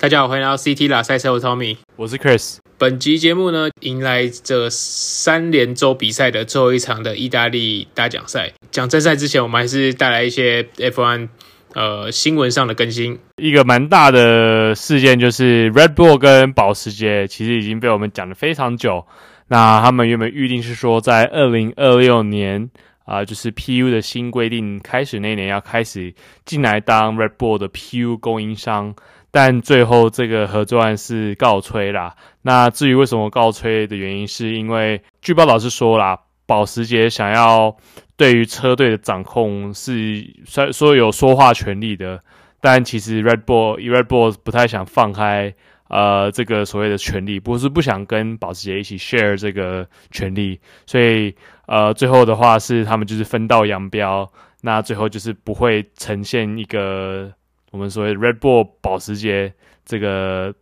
大家好，欢迎来到 CT 啦赛车，我是 Tommy，我是 Chris。本集节目呢，迎来这三连周比赛的最后一场的意大利大奖赛。讲正赛之前，我们还是带来一些 F1 呃新闻上的更新。一个蛮大的事件就是 Red Bull 跟保时捷，其实已经被我们讲了非常久。那他们原本预定是说，在二零二六年啊、呃，就是 PU 的新规定开始那年，要开始进来当 Red Bull 的 PU 供应商。但最后这个合作案是告吹啦。那至于为什么告吹的原因，是因为据报道是说啦，保时捷想要对于车队的掌控是说说有说话权利的，但其实 Red Bull Red Bull 不太想放开呃这个所谓的权利，不是不想跟保时捷一起 share 这个权利，所以呃最后的话是他们就是分道扬镳，那最后就是不会呈现一个。我们所谓 Red Bull 保时捷这个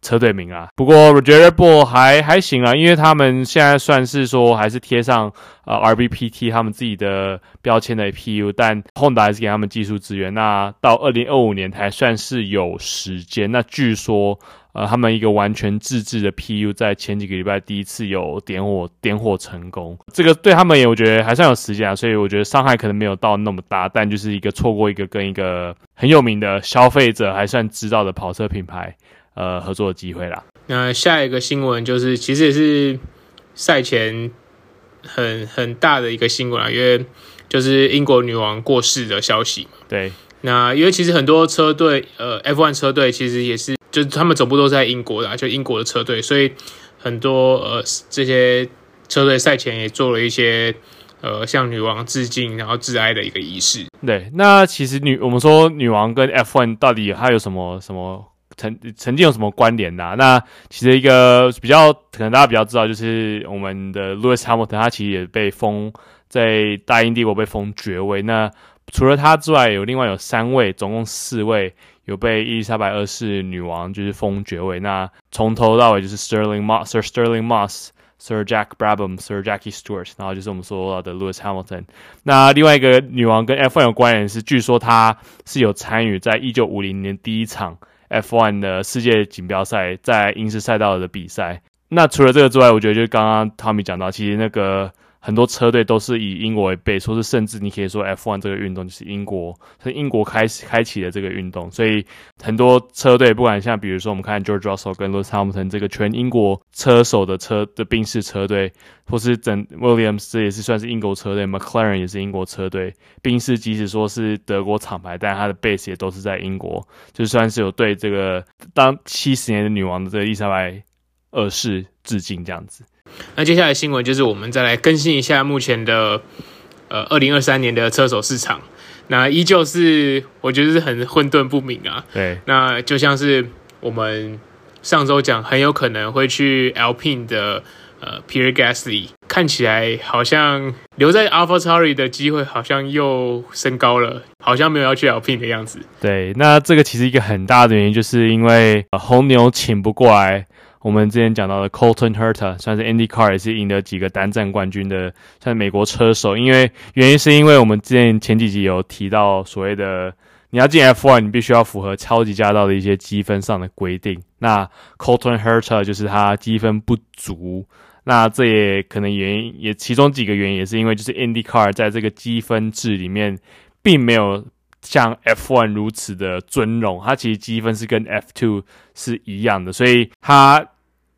车队名啊，不过我觉得 Red Bull 还还行啊，因为他们现在算是说还是贴上呃 RBPT 他们自己的标签的 APU，但 Honda 还是给他们技术支援。那到二零二五年才算是有时间。那据说。呃，他们一个完全自制的 PU 在前几个礼拜第一次有点火点火成功，这个对他们也我觉得还算有时间啊，所以我觉得伤害可能没有到那么大，但就是一个错过一个跟一个很有名的消费者还算知道的跑车品牌呃合作的机会啦。那下一个新闻就是其实也是赛前很很大的一个新闻啊，因为就是英国女王过世的消息嘛。对，那因为其实很多车队呃 F1 车队其实也是。就他们总部都在英国的，就英国的车队，所以很多呃这些车队赛前也做了一些呃向女王致敬然后致哀的一个仪式。对，那其实女我们说女王跟 F1 到底它有什么什么曾曾经有什么关联呢？那其实一个比较可能大家比较知道，就是我们的 Lewis Hamilton，他其实也被封在大英帝国被封爵位。那除了他之外，有另外有三位，总共四位。有被伊丽莎白二世女王就是封爵位，那从头到尾就是 Sterling Moss、Sir Sterling Moss、Sir Jack Brabham、Sir Jackie Stewart，然后就是我们说到的 Lewis Hamilton。那另外一个女王跟 F1 有关联是，据说她是有参与在一九五零年第一场 F1 的世界锦标赛在英式赛道的比赛。那除了这个之外，我觉得就是刚刚 Tommy 讲到，其实那个。很多车队都是以英国为背，说是甚至你可以说 F1 这个运动就是英国，是英国开始开启的这个运动，所以很多车队不管像比如说我们看 George Russell 跟 Lewis Hamilton 这个全英国车手的车的宾士车队，或是整 Williams 这也是算是英国车队，McLaren 也是英国车队，宾士即使说是德国厂牌，但它的 base 也都是在英国，就算是有对这个当七十年的女王的这个伊丽莎白二世致敬这样子。那接下来新闻就是我们再来更新一下目前的呃二零二三年的车手市场，那依旧是我觉得是很混沌不明啊。对，那就像是我们上周讲很有可能会去 Alpine 的呃 Pierre Gasly，看起来好像留在 AlphaTauri 的机会好像又升高了，好像没有要去 lp 的样子。对，那这个其实一个很大的原因就是因为、呃、红牛请不过来。我们之前讲到的 Colton Herta 算是 IndyCar 也是赢得几个单站冠军的，像美国车手。因为原因是因为我们之前前几集有提到所谓的你要进 F1，你必须要符合超级驾照的一些积分上的规定。那 Colton Herta 就是他积分不足，那这也可能原因也其中几个原因也是因为就是 IndyCar 在这个积分制里面并没有像 F1 如此的尊荣，它其实积分是跟 F2 是一样的，所以它。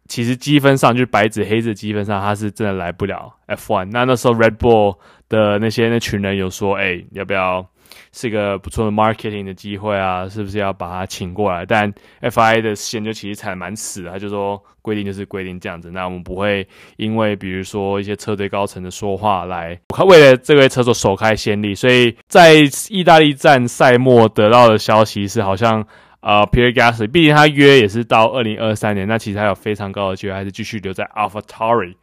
其实积分上就是白纸黑字积分上，它是真的来不了 F1。那那时候 Red Bull 的那些那群人有说，哎，要不要是一个不错的 marketing 的机会啊？是不是要把他请过来？但 FIA 的线就其实踩的蛮死的，他就说规定就是规定这样子。那我们不会因为比如说一些车队高层的说话来为了这位车手首开先例。所以在意大利站赛末得到的消息是，好像。呃，Pierre Gasly，毕竟他约也是到二零二三年，那其实还有非常高的机会，还是继续留在 AlphaTauri。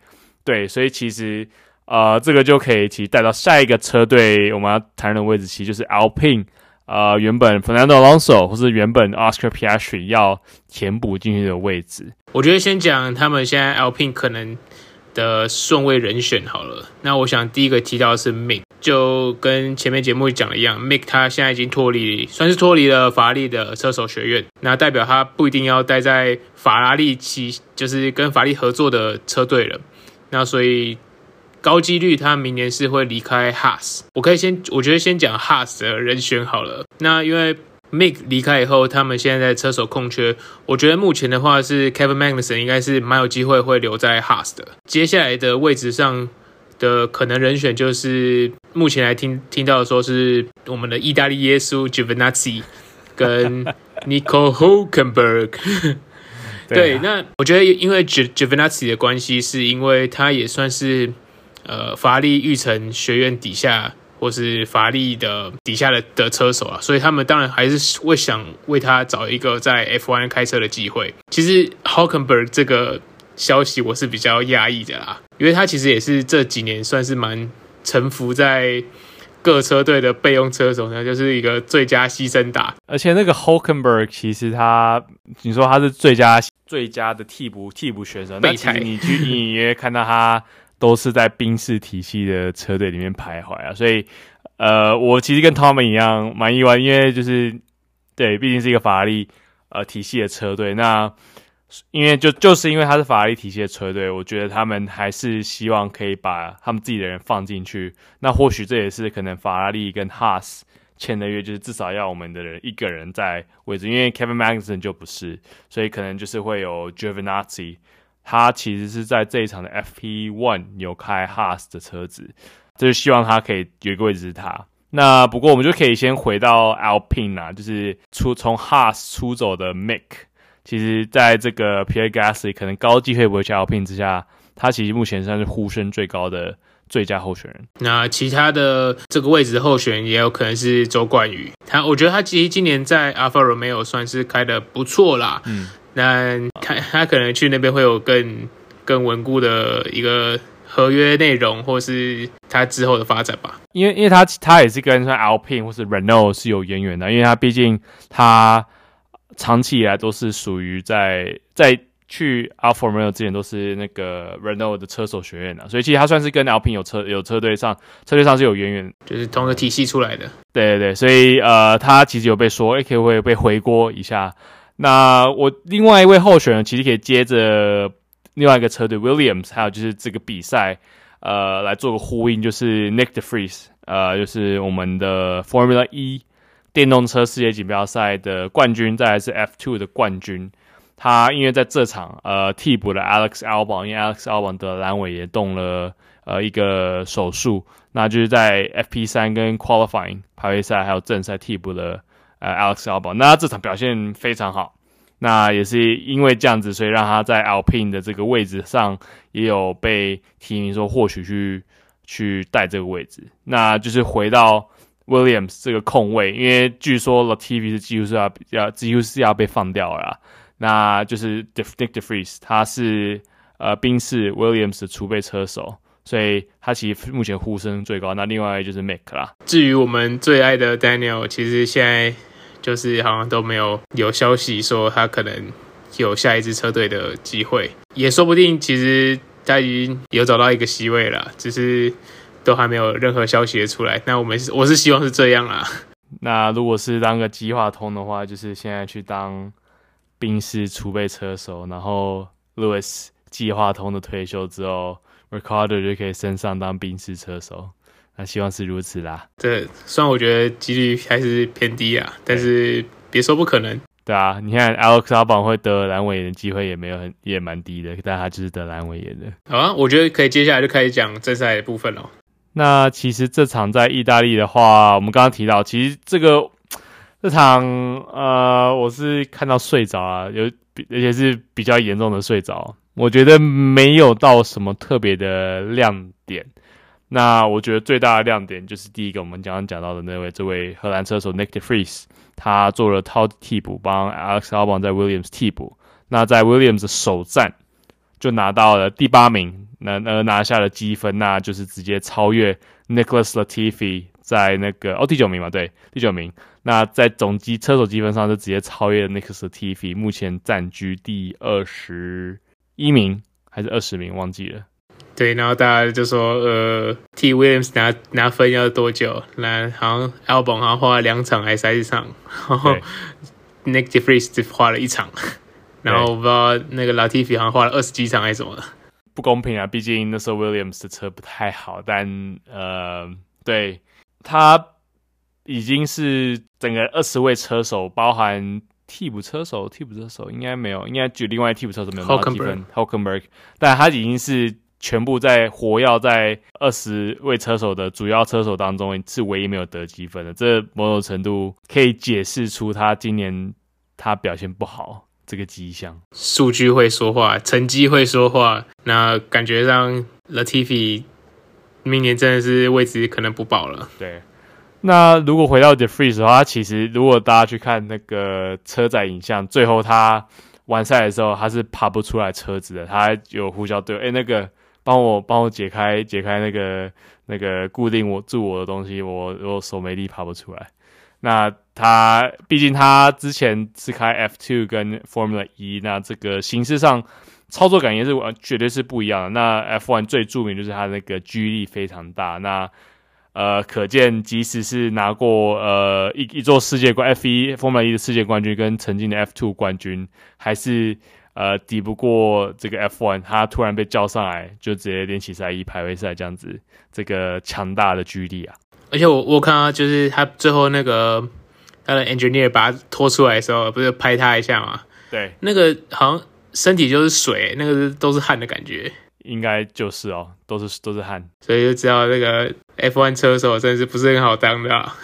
对，所以其实呃，这个就可以其实带到下一个车队我们要谈的位置，其实就是 Alpine。呃，原本 Fernando Alonso 或是原本 Oscar Piastri 要填补进去的位置。我觉得先讲他们现在 Alpine 可能的顺位人选好了。那我想第一个提到的是 Mick。就跟前面节目讲的一样，Mick 他现在已经脱离，算是脱离了法拉利的车手学院，那代表他不一定要待在法拉利旗，就是跟法拉利合作的车队了。那所以高几率他明年是会离开 Haas。我可以先，我觉得先讲 Haas 的人选好了。那因为 Mick 离开以后，他们现在在车手空缺，我觉得目前的话是 Kevin Magnussen 应该是蛮有机会会留在 Haas 的。接下来的位置上。的可能人选就是目前来听听到的说是我们的意大利耶稣 Giovinazzi 跟 Nico Hulkenberg。对，那我觉得因为 Giovinazzi 的关系，是因为他也算是呃法拉利育成学院底下或是法拉利的底下的的车手啊，所以他们当然还是会想为他找一个在 F1 开车的机会。其实 Hockenberg 这个。消息我是比较压抑的啦，因为他其实也是这几年算是蛮沉浮在各车队的备用车手呢，就是一个最佳牺牲打。而且那个 Hockenberg 其实他，你说他是最佳最佳的替补替补选手，那其实你去隐约看到他都是在宾士体系的车队里面徘徊啊，所以呃，我其实跟他们一样蛮意外，因为就是对，毕竟是一个法拉利呃体系的车队，那。因为就就是因为他是法拉利体系的车队，我觉得他们还是希望可以把他们自己的人放进去。那或许这也是可能法拉利跟 Haas 签的约，就是至少要我们的人一个人在位置。因为 Kevin Magnussen 就不是，所以可能就是会有 Giovinazzi，他其实是在这一场的 FP One 有开 Haas 的车子，就是希望他可以有一个位置是他。那不过我们就可以先回到 Alpine 啊，就是出从 Haas 出走的 Mick。其实，在这个 Pierre Gasly 可能高机会不会去 Alpine 之下，他其实目前算是呼声最高的最佳候选人。那其他的这个位置的候选人也有可能是周冠宇，他我觉得他其实今年在 Alfa Romeo 算是开的不错啦。嗯，那他他可能去那边会有更更稳固的一个合约内容，或是他之后的发展吧。因为因为他他也是跟像 Alpine 或是 Renault 是有渊源的，因为他毕竟他。长期以来都是属于在在去 Alfa Romeo 之前都是那个 Renault 的车手学院的，所以其实他算是跟 Alpine 有车有车队上车队上是有渊源，就是同一个体系出来的。对对对，所以呃，他其实有被说，哎，可不可以被回锅一下？那我另外一位候选人其实可以接着另外一个车队 Williams，还有就是这个比赛呃来做个呼应，就是 Nick de Vries，呃，就是我们的 Formula E。电动车世界锦标赛的冠军，再来是 F2 的冠军。他因为在这场呃替补了 Alex Albon，因为 Alex Albon 的阑尾也动了呃一个手术，那就是在 FP3 跟 Qualifying 排位赛还有正赛替补了呃 Alex Albon。那他这场表现非常好，那也是因为这样子，所以让他在 Alpine 的这个位置上也有被提名说或许去去带这个位置。那就是回到。Williams 这个空位，因为据说 Latifi 是几乎是要要几乎是要被放掉了啦，那就是 Nick de Vries 他是呃宾士 Williams 的储备车手，所以他其实目前呼声最高。那另外就是 Mick 啦。至于我们最爱的 Daniel，其实现在就是好像都没有有消息说他可能有下一支车队的机会，也说不定其实他已经有找到一个席位了，只是。都还没有任何消息出来，那我们我是希望是这样啦。那如果是当个计划通的话，就是现在去当宾士储备车手，然后 Lewis 计划通的退休之后，Ricciardo 就可以升上当宾士车手。那希望是如此啦。这，虽然我觉得几率还是偏低啊，但是别说不可能。对啊，你看 Alex Albon 会得阑尾炎的机会也没有很也蛮低的，但他就是得阑尾炎的。好啊，我觉得可以接下来就开始讲正赛的部分了。那其实这场在意大利的话，我们刚刚提到，其实这个这场呃，我是看到睡着啊，有而且是比较严重的睡着。我觉得没有到什么特别的亮点。那我觉得最大的亮点就是第一个，我们刚刚讲到的那位这位荷兰车手 Nick de Vries，他做了套替补，帮 Alex Albon 在 Williams 替补。那在 Williams 首战就拿到了第八名。那呃拿下了积分，那就是直接超越 Nicholas Latifi 在那个哦第九名嘛，对，第九名。那在总积车手积分上就直接超越 Nicholas Latifi，目前暂居第二十一名还是二十名忘记了。对，然后大家就说，呃，T Williams 拿拿分要多久？那好像 Albon 好像花了两场还是三场，然后 Nick De Vries 只花了一场，然后我不知道那个 Latifi 好像花了二十几场还是什么的，不公平啊！毕竟那时候 Williams 的车不太好，但呃，对他已经是整个二十位车手，包含替补车手，替补车手应该没有，应该就另外替补车手没有拿到积分 h o c k e n b e r g 但他已经是。全部在活跃在二十位车手的主要车手当中，是唯一没有得积分的。这某种程度可以解释出他今年他表现不好这个迹象。数据会说话，成绩会说话。那感觉上 Latifi 明年真的是位置可能不保了。对。那如果回到 The Freeze 的话，他其实如果大家去看那个车载影像，最后他完赛的时候，他是爬不出来车子的。他有呼叫队友，哎，那个。帮我帮我解开解开那个那个固定我住我的东西，我我手没力爬不出来。那他毕竟他之前是开 F two 跟 Formula 一那这个形式上操作感也是绝对是不一样的。那 F one 最著名就是他那个 G 力非常大，那呃可见即使是拿过呃一一座世界冠 F 一 Formula 一的世界冠军跟曾经的 F two 冠军，还是。呃，抵不过这个 F1，他突然被叫上来，就直接练习赛一排位赛这样子，这个强大的距离啊！而且我我看到就是他最后那个他的 engineer 把他拖出来的时候，不是拍他一下吗？对，那个好像身体就是水，那个都是汗的感觉。应该就是哦，都是都是汗，所以就知道那个 F1 车手真的是不是很好当的啊。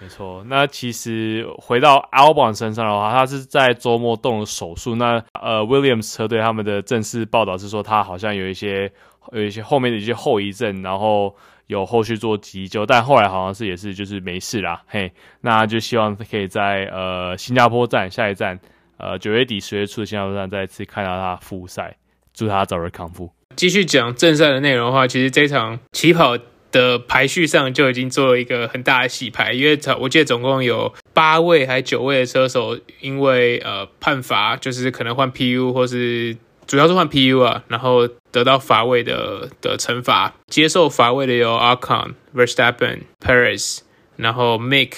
没错，那其实回到 Albon 身上的话，他是在周末动了手术。那呃，Williams 车队他们的正式报道是说，他好像有一些有一些后面的一些后遗症，然后有后续做急救，但后来好像是也是就是没事啦。嘿，那就希望可以在呃新加坡站下一站，呃九月底十月初的新加坡站再一次看到他复赛，祝他早日康复。继续讲正赛的内容的话，其实这场起跑的排序上就已经做了一个很大的洗牌，因为我记得总共有八位还九位的车手因为呃判罚，就是可能换 PU 或是主要是换 PU 啊，然后得到罚位的的惩罚。接受罚位的有 Ocon、Verstappen、Perez，然后 Mick、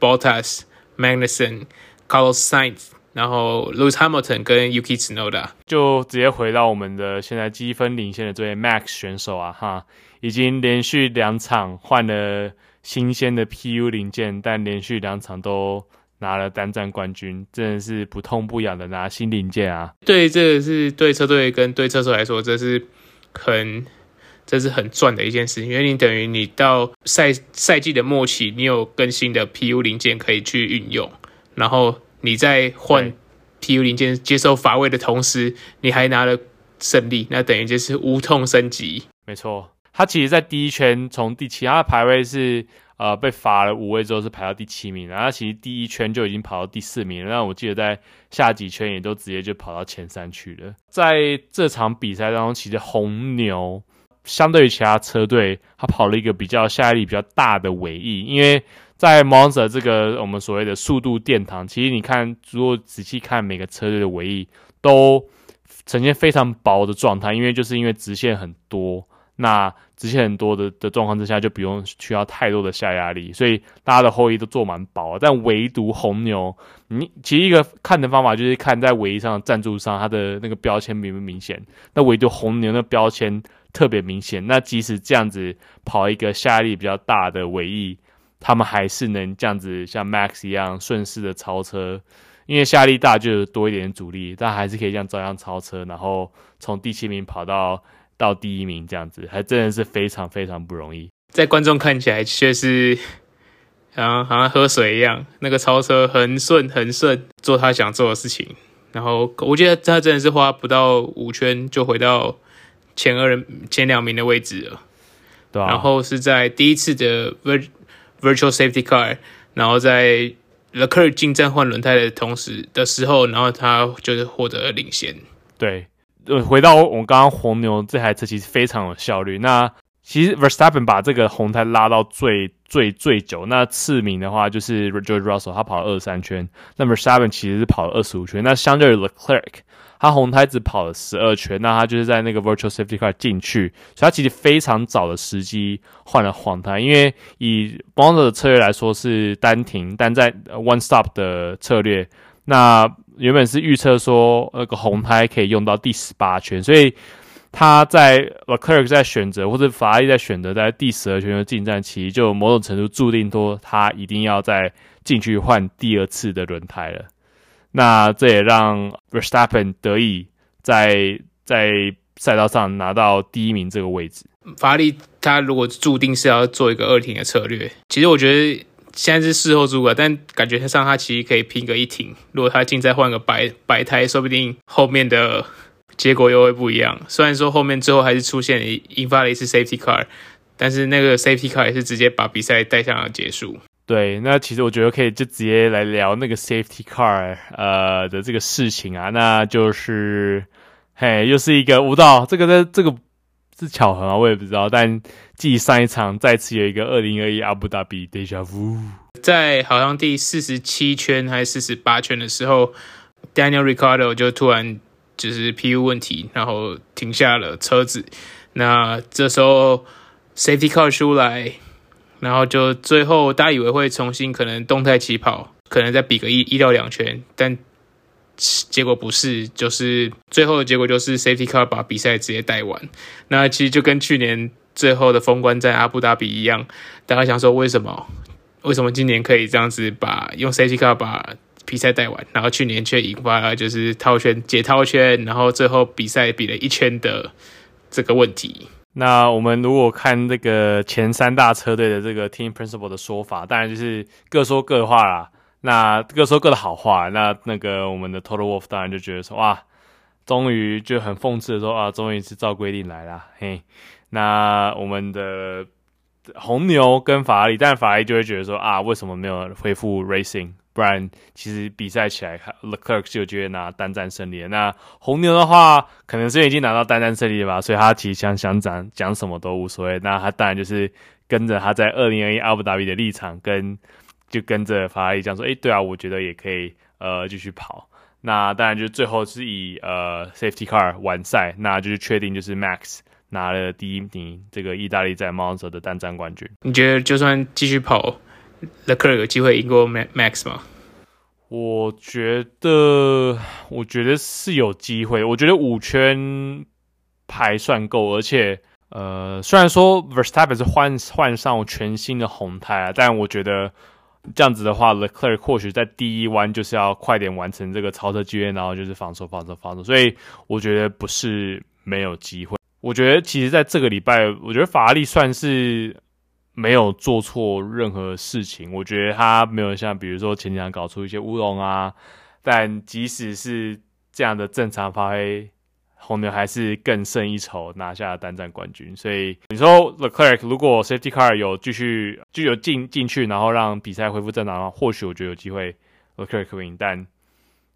Bottas、Magnussen、Carlos Sainz。然后，Lewis Hamilton 跟 Yuki Tsunoda 就直接回到我们的现在积分领先的这位 Max 选手啊，哈，已经连续两场换了新鲜的 PU 零件，但连续两场都拿了单站冠军，真的是不痛不痒的拿新零件啊！对，这个是对车队跟对车手来说，这是很这是很赚的一件事情，因为你等于你到赛赛季的末期，你有更新的 PU 零件可以去运用，然后。你在换 PU 零件接受罚位的同时，你还拿了胜利，那等于就是无痛升级。没错，他其实，在第一圈从第七，他的排位是呃被罚了五位之后是排到第七名，然后他其实第一圈就已经跑到第四名了。那我记得在下几圈也都直接就跑到前三去了。在这场比赛当中，其实红牛相对于其他车队，他跑了一个比较下压力比较大的尾翼，因为。在 Monza 这个我们所谓的速度殿堂，其实你看，如果仔细看每个车队的尾翼，都呈现非常薄的状态，因为就是因为直线很多，那直线很多的的状况之下，就不用需要太多的下压力，所以大家的后翼都做蛮薄。但唯独红牛，你其实一个看的方法就是看在尾翼上的赞助商它的那个标签明不明显。那唯独红牛的标签特别明显，那即使这样子跑一个下压力比较大的尾翼。他们还是能这样子像 Max 一样顺势的超车，因为下力大就有多一点阻力，但还是可以这样照样超车，然后从第七名跑到到第一名这样子，还真的是非常非常不容易。在观众看起来却是，啊，好像喝水一样，那个超车很顺很顺，做他想做的事情。然后我觉得他真的是花不到五圈就回到前二人前两名的位置了。对啊。然后是在第一次的 Virtual Safety Car，然后在 Leclerc 进站换轮胎的同时的时候，然后他就是获得了领先。对，呃，回到我们刚刚红牛这台车其实非常有效率。那其实 Verstappen 把这个红胎拉到最最最久，那次名的话就是 George Russell，他跑了二十三圈，那 Verstappen 其实是跑了二十五圈，那相对于 Leclerc，他红胎只跑了十二圈，那他就是在那个 Virtual Safety Car 进去，所以他其实非常早的时机换了黄胎，因为以 Monza 的策略来说是单停，但在 One Stop 的策略，那原本是预测说那个红胎可以用到第十八圈，所以他在 l e c l e r 在选择或者法拉利在选择在第十二圈的进站期，就某种程度注定说他一定要再进去换第二次的轮胎了。那这也让 Verstappen 得以在在赛道上拿到第一名这个位置。法拉利他如果注定是要做一个二停的策略，其实我觉得。现在是事后诸葛，但感觉上他其实可以拼个一停。如果他进再换个白白胎，说不定后面的结果又会不一样。虽然说后面最后还是出现引发了一次 safety car，但是那个 safety car 也是直接把比赛带向了结束。对，那其实我觉得可以就直接来聊那个 safety car 呃的这个事情啊，那就是嘿，又是一个舞蹈，这个的这个。是巧合啊，我也不知道。但继上一场再次有一个二零二一阿布达比 Deja Vu，在好像第四十七圈还是四十八圈的时候，Daniel Ricardo 就突然就是 PU 问题，然后停下了车子。那这时候 Safety Car 出来，然后就最后大家以为会重新可能动态起跑，可能再比个一一到两圈，但。结果不是，就是最后的结果就是 Safety Car 把比赛直接带完。那其实就跟去年最后的封关在阿布达比一样，大家想说为什么？为什么今年可以这样子把用 Safety Car 把比赛带完，然后去年却引发了就是套圈解套圈，然后最后比赛比了一圈的这个问题。那我们如果看这个前三大车队的这个 Team Principal 的说法，当然就是各说各话啦。那各说各的好话，那那个我们的 Total Wolf 当然就觉得说哇，终于就很讽刺的说啊，终于是照规定来了，嘿。那我们的红牛跟法拉利，但法拉利就会觉得说啊，为什么没有恢复 Racing？不然其实比赛起来，Leclerc 是有机会拿单战胜利的。那红牛的话，可能是已经拿到单战胜利了吧，所以他其实想想讲讲什么都无所谓。那他当然就是跟着他在二零二一阿布达比的立场跟。就跟着法拉利讲说，哎，对啊，我觉得也可以，呃，继续跑。那当然就最后是以呃 safety car 完赛，那就是确定就是 Max 拿了第一名，这个意大利在 Monza 的单站冠军。你觉得就算继续跑，Leclerc 有机会赢过 Max 吗？我觉得，我觉得是有机会。我觉得五圈还算够，而且。呃，虽然说 Verstappen 是换换上全新的红胎啊，但我觉得这样子的话，Leclerc 或许在第一弯就是要快点完成这个超车机会，然后就是防守、防守、防守。所以我觉得不是没有机会。我觉得其实在这个礼拜，我觉得法拉利算是没有做错任何事情。我觉得他没有像比如说前几场搞出一些乌龙啊，但即使是这样的正常发挥。红牛还是更胜一筹，拿下单站冠军。所以你说 Leclerc 如果 Safety Car 有继续就有进进去，然后让比赛恢复正常的话，或许我觉得有机会 Leclerc 可以赢。但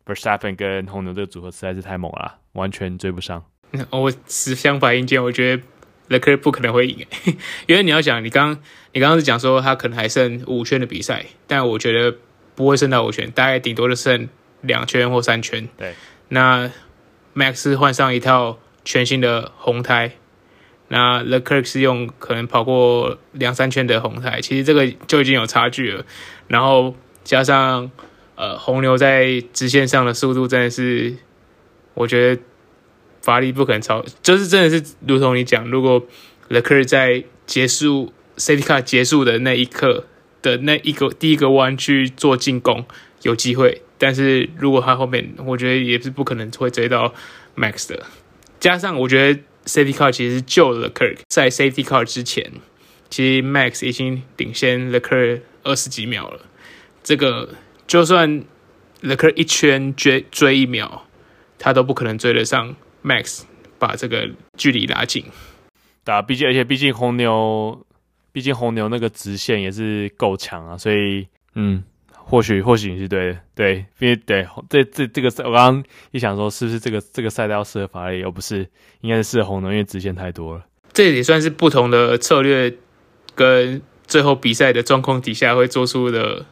Verstappen 跟红牛这个组合实在是太猛了，完全追不上。我持相反意见，我觉得 Leclerc 不可能会赢，因为你要想，你刚你刚刚是讲说他可能还剩五圈的比赛，但我觉得不会剩到五圈，大概顶多就剩两圈或三圈。对，那。Max 换上一套全新的红胎，那 Leclerc 是用可能跑过两三圈的红胎，其实这个就已经有差距了。然后加上呃红牛在直线上的速度真的是，我觉得法力不可能超，就是真的是如同你讲，如果 Leclerc 在结束 Safety Car 结束的那一刻的那一个第一个弯去做进攻，有机会。但是如果他后面，我觉得也是不可能会追到 Max 的。加上我觉得 Safety Car 其实是救了 Leclerc，在 Safety Car 之前，其实 Max 已经领先 Leclerc 二十几秒了。这个就算 Leclerc 一圈追追一秒，他都不可能追得上 Max，把这个距离拉近。对啊，毕竟而且毕竟红牛，毕竟红牛那个直线也是够强啊，所以嗯。或许或许你是对的，对，因为对这这这个赛，我刚刚一想说，是不是这个这个赛道适合法拉利，而不是应该是适合红牛，因为直线太多了。这也算是不同的策略跟最后比赛的状况底下会做出的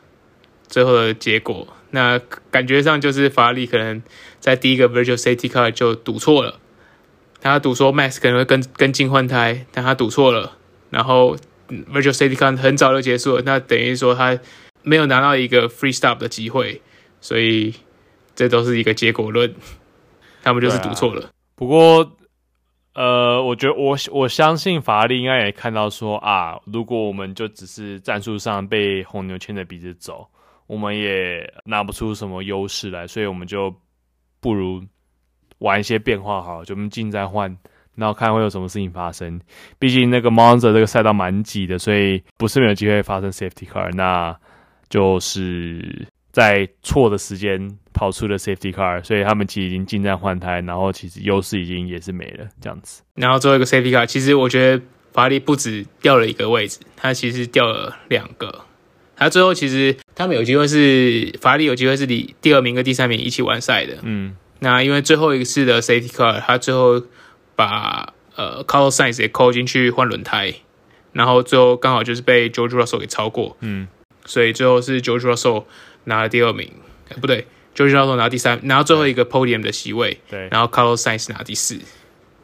最后的结果。那感觉上就是法拉利可能在第一个 Virtual Safety Car 就赌错了，他赌说 Max 可能会跟跟进换胎，但他赌错了，然后 Virtual Safety Car 很早就结束了，那等于说他没有拿到一个 Free Stop 的机会，所以这都是一个结果论，他们就是赌错了。不过，呃，我觉得我我相信法拉利应该也看到说啊，如果我们就只是战术上被红牛牵着鼻子走。我们也拿不出什么优势来，所以我们就不如玩一些变化好，就我们进再换，然后看会有什么事情发生。毕竟那个 Monza 这个赛道蛮挤的，所以不是没有机会发生 Safety Car，那就是在错的时间跑出了 Safety Car，所以他们其实已经进站换胎，然后其实优势已经也是没了这样子。然后最后一个 Safety Car，其实我觉得法拉利不止掉了一个位置，它其实掉了两个。他最后其实他们有机会是法拉利有机会是第第二名跟第三名一起完赛的。嗯，那因为最后一次的 Safety Car，他最后把呃 Carlos Sainz 也扣进去换轮胎，然后最后刚好就是被 George Russell 给超过。嗯，所以最后是 George Russell 拿了第二名，不对，George Russell 拿第三，拿到最后一个 Podium 的席位。对，然后 Carlos Sainz 拿第四。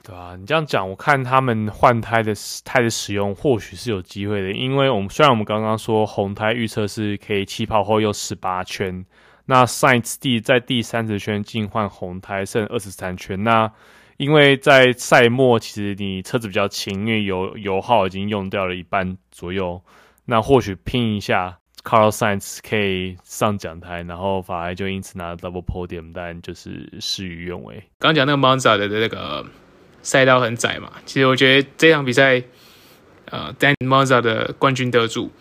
对啊，你这样讲，我看他们换胎的胎的使用或许是有机会的，因为我们虽然我们刚刚说红胎预测是可以起跑后有十八圈，那 Science 第在第三十圈进换红胎剩二十三圈，那因为在赛末其实你车子比较轻，因为油油耗已经用掉了一半左右，那或许拼一下，Carlos Sainz 可以上奖台，然后法拉就因此拿了 Double Podium，但就是事与愿违。刚讲那个 Monza 的那个。赛道很窄嘛，其实我觉得这场比赛，呃，Dan Monza 的冠军得主，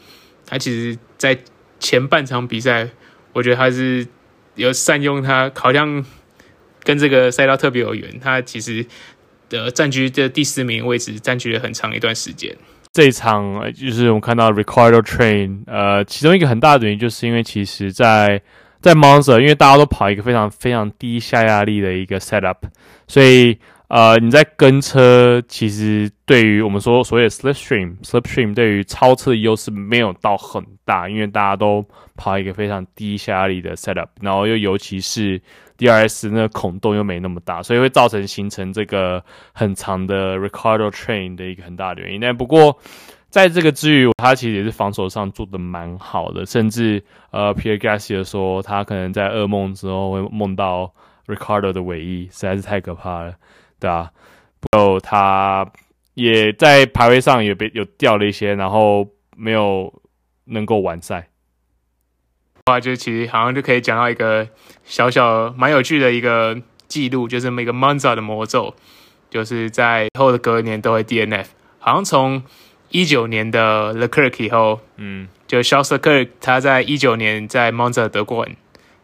他其实，在前半场比赛，我觉得他是有善用他，好像跟这个赛道特别有缘。他其实的占据这第四名位置，占据了很长一段时间。这一场就是我们看到 Ricardo Train，呃，其中一个很大的原因，就是因为其实在在 Moser，因为大家都跑一个非常非常低下压力的一个 setup，所以。呃，你在跟车，其实对于我们说所谓的 slipstream，slipstream 对于超车的优势没有到很大，因为大家都跑一个非常低下压力的 setup，然后又尤其是 DRS 那个孔洞又没那么大，所以会造成形成这个很长的 Ricardo train 的一个很大的原因。但不过在这个之余，他其实也是防守上做的蛮好的，甚至呃，Pierre Gasly 说他可能在噩梦之后会梦到 Ricardo 的尾翼，实在是太可怕了。对啊，不过他也在排位上也被有掉了一些，然后没有能够完赛。话就其实好像就可以讲到一个小小蛮有趣的一个记录，就是每个 Monza 的魔咒，就是在后的隔年都会 DNF。好像从一九年的 Leclerc 以后，嗯，就 Charles Leclerc 他在一九年在 Monza 得冠，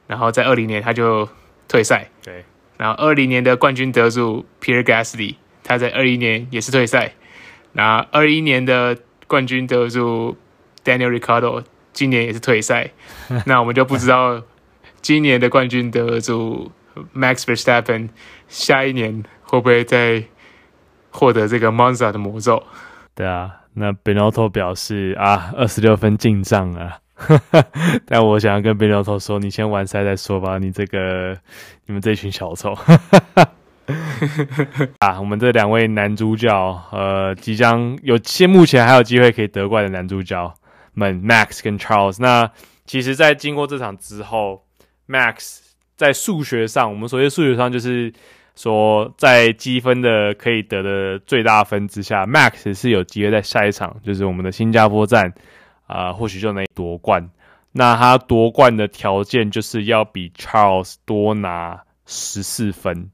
然后在二零年他就退赛。对。然后二零年的冠军得主 Pierre Gasly，他在二一年也是退赛。然后二一年的冠军得主 Daniel Ricciardo 今年也是退赛。那我们就不知道今年的冠军得主 Max Verstappen 下一年会不会再获得这个 Monza 的魔咒？对啊，那 Benotto 表示啊，二十六分进账啊。但我想要跟变尿臭说，你先完赛再说吧。你这个，你们这群小丑。啊，我们这两位男主角，呃，即将有些目前还有机会可以得冠的男主角们，Max 跟 Charles。那其实，在经过这场之后，Max 在数学上，我们所谓数学上就是说，在积分的可以得的最大分之下，Max 是有机会在下一场，就是我们的新加坡站。啊、或许就能夺冠。那他夺冠的条件就是要比 Charles 多拿十四分。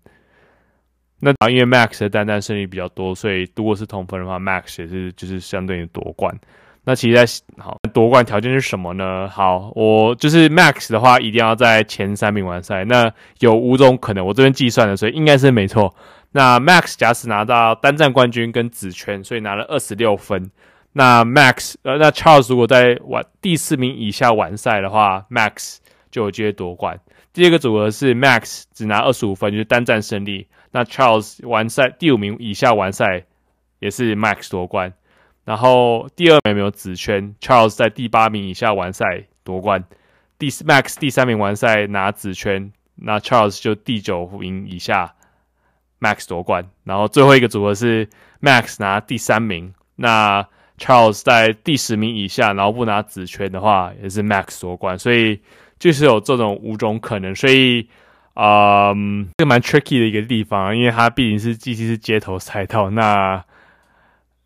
那因为 Max 的单单胜利比较多，所以如果是同分的话，Max 也是就是相对于夺冠。那其实在好夺冠条件是什么呢？好，我就是 Max 的话，一定要在前三名完赛。那有五种可能，我这边计算的，所以应该是没错。那 Max 假使拿到单站冠军跟紫圈，所以拿了二十六分。那 Max，呃，那 Charles 如果在完第四名以下完赛的话，Max 就有机会夺冠。第二个组合是 Max 只拿二十五分，就是单战胜利。那 Charles 完赛第五名以下完赛，也是 Max 夺冠。然后第二名没有子圈，Charles 在第八名以下完赛夺冠。第 Max 第三名完赛拿子圈，那 Charles 就第九名以下，Max 夺冠。然后最后一个组合是 Max 拿第三名，那 Charles 在第十名以下，然后不拿子圈的话，也是 Max 夺冠。所以就是有这种五种可能，所以啊，这个蛮 tricky 的一个地方，因为它毕竟是 GT 是街头赛道。那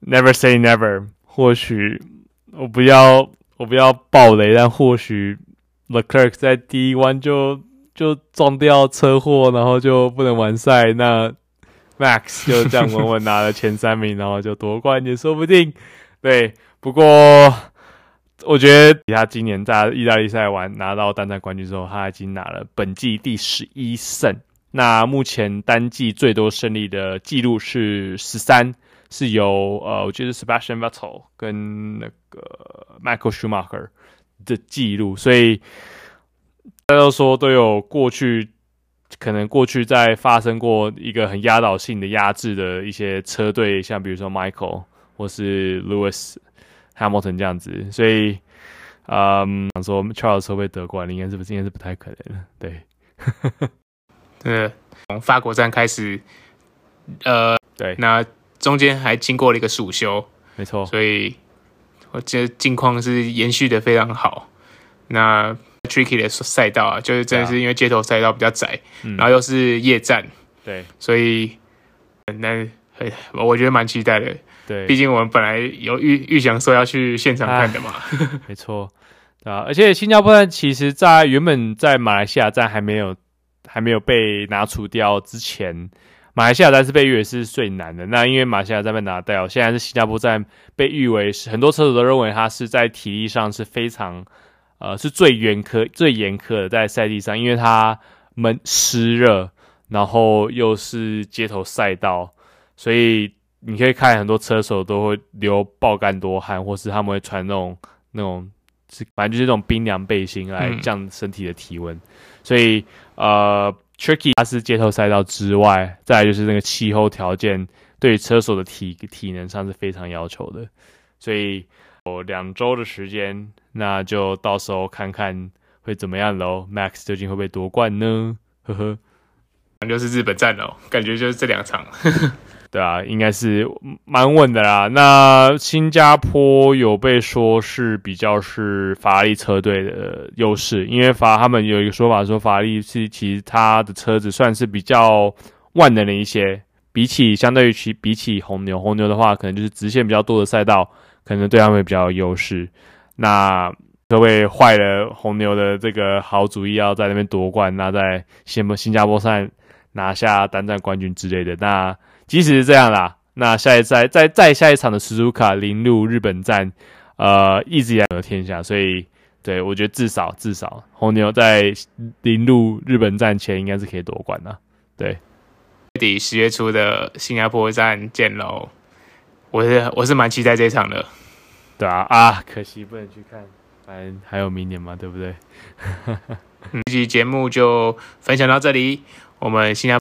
Never say never，或许我不要我不要爆雷，但或许。Leclerc 在第一弯就就撞掉车祸，然后就不能完赛。那 Max 就这样稳稳拿了前三名，然后就夺冠也说不定。对，不过我觉得他今年在意大利赛完拿到单战冠军之后，他已经拿了本季第十一胜。那目前单季最多胜利的记录是十三，是由呃，我觉得 Sebastian Vettel 跟那个 Michael Schumacher。的记录，所以大家都说都有过去，可能过去在发生过一个很压倒性的压制的一些车队，像比如说 Michael 或是 Lewis Hamilton 这样子，所以，嗯，想说 Charles 会不会得冠，应该是不是应该是不太可能的，对，对，从法国站开始，呃，对，那中间还经过了一个暑休，没错，所以。我觉得近况是延续的非常好。那 tricky 的赛道啊，就是真的是因为街头赛道比较窄，嗯、然后又是夜战，对，所以那很我觉得蛮期待的。对，毕竟我们本来有预预想说要去现场看的嘛。没错，啊，而且新加坡站其实在原本在马来西亚站还没有还没有被拿除掉之前。马来西亚站是被誉为是最难的，那因为马来西亚站被拿掉，现在是新加坡站被誉为是很多车手都认为它是在体力上是非常，呃，是最严苛、最严苛的在赛地上，因为它闷湿热，然后又是街头赛道，所以你可以看很多车手都会流爆干多汗，或是他们会穿那种那种是反正就是那种冰凉背心来降身体的体温，嗯、所以呃。Tricky，它是街头赛道之外，再来就是那个气候条件对车手的体体能上是非常要求的，所以有两周的时间，那就到时候看看会怎么样喽。Max 究竟会不会夺冠呢？呵呵，那就是日本站喽，感觉就是这两场。对啊，应该是蛮稳的啦。那新加坡有被说是比较是法拉利车队的优势，因为法他们有一个说法说法拉利是其实他的车子算是比较万能的一些，比起相对于其比起红牛，红牛的话可能就是直线比较多的赛道，可能对他们比较有优势。那各位坏了红牛的这个好主意，要在那边夺冠，那在新新加坡赛拿下单站冠军之类的，那。即使是这样啦，那下一赛在在下一场的 Suzuka 铃鹿日本站，呃，一直以来的天下，所以对我觉得至少至少红牛在铃鹿日本站前应该是可以夺冠的。对，月底十月初的新加坡站见喽！我是我是蛮期待这一场的，对啊啊，可惜不能去看，反正还有明年嘛，对不对？这期节目就分享到这里，我们新加坡。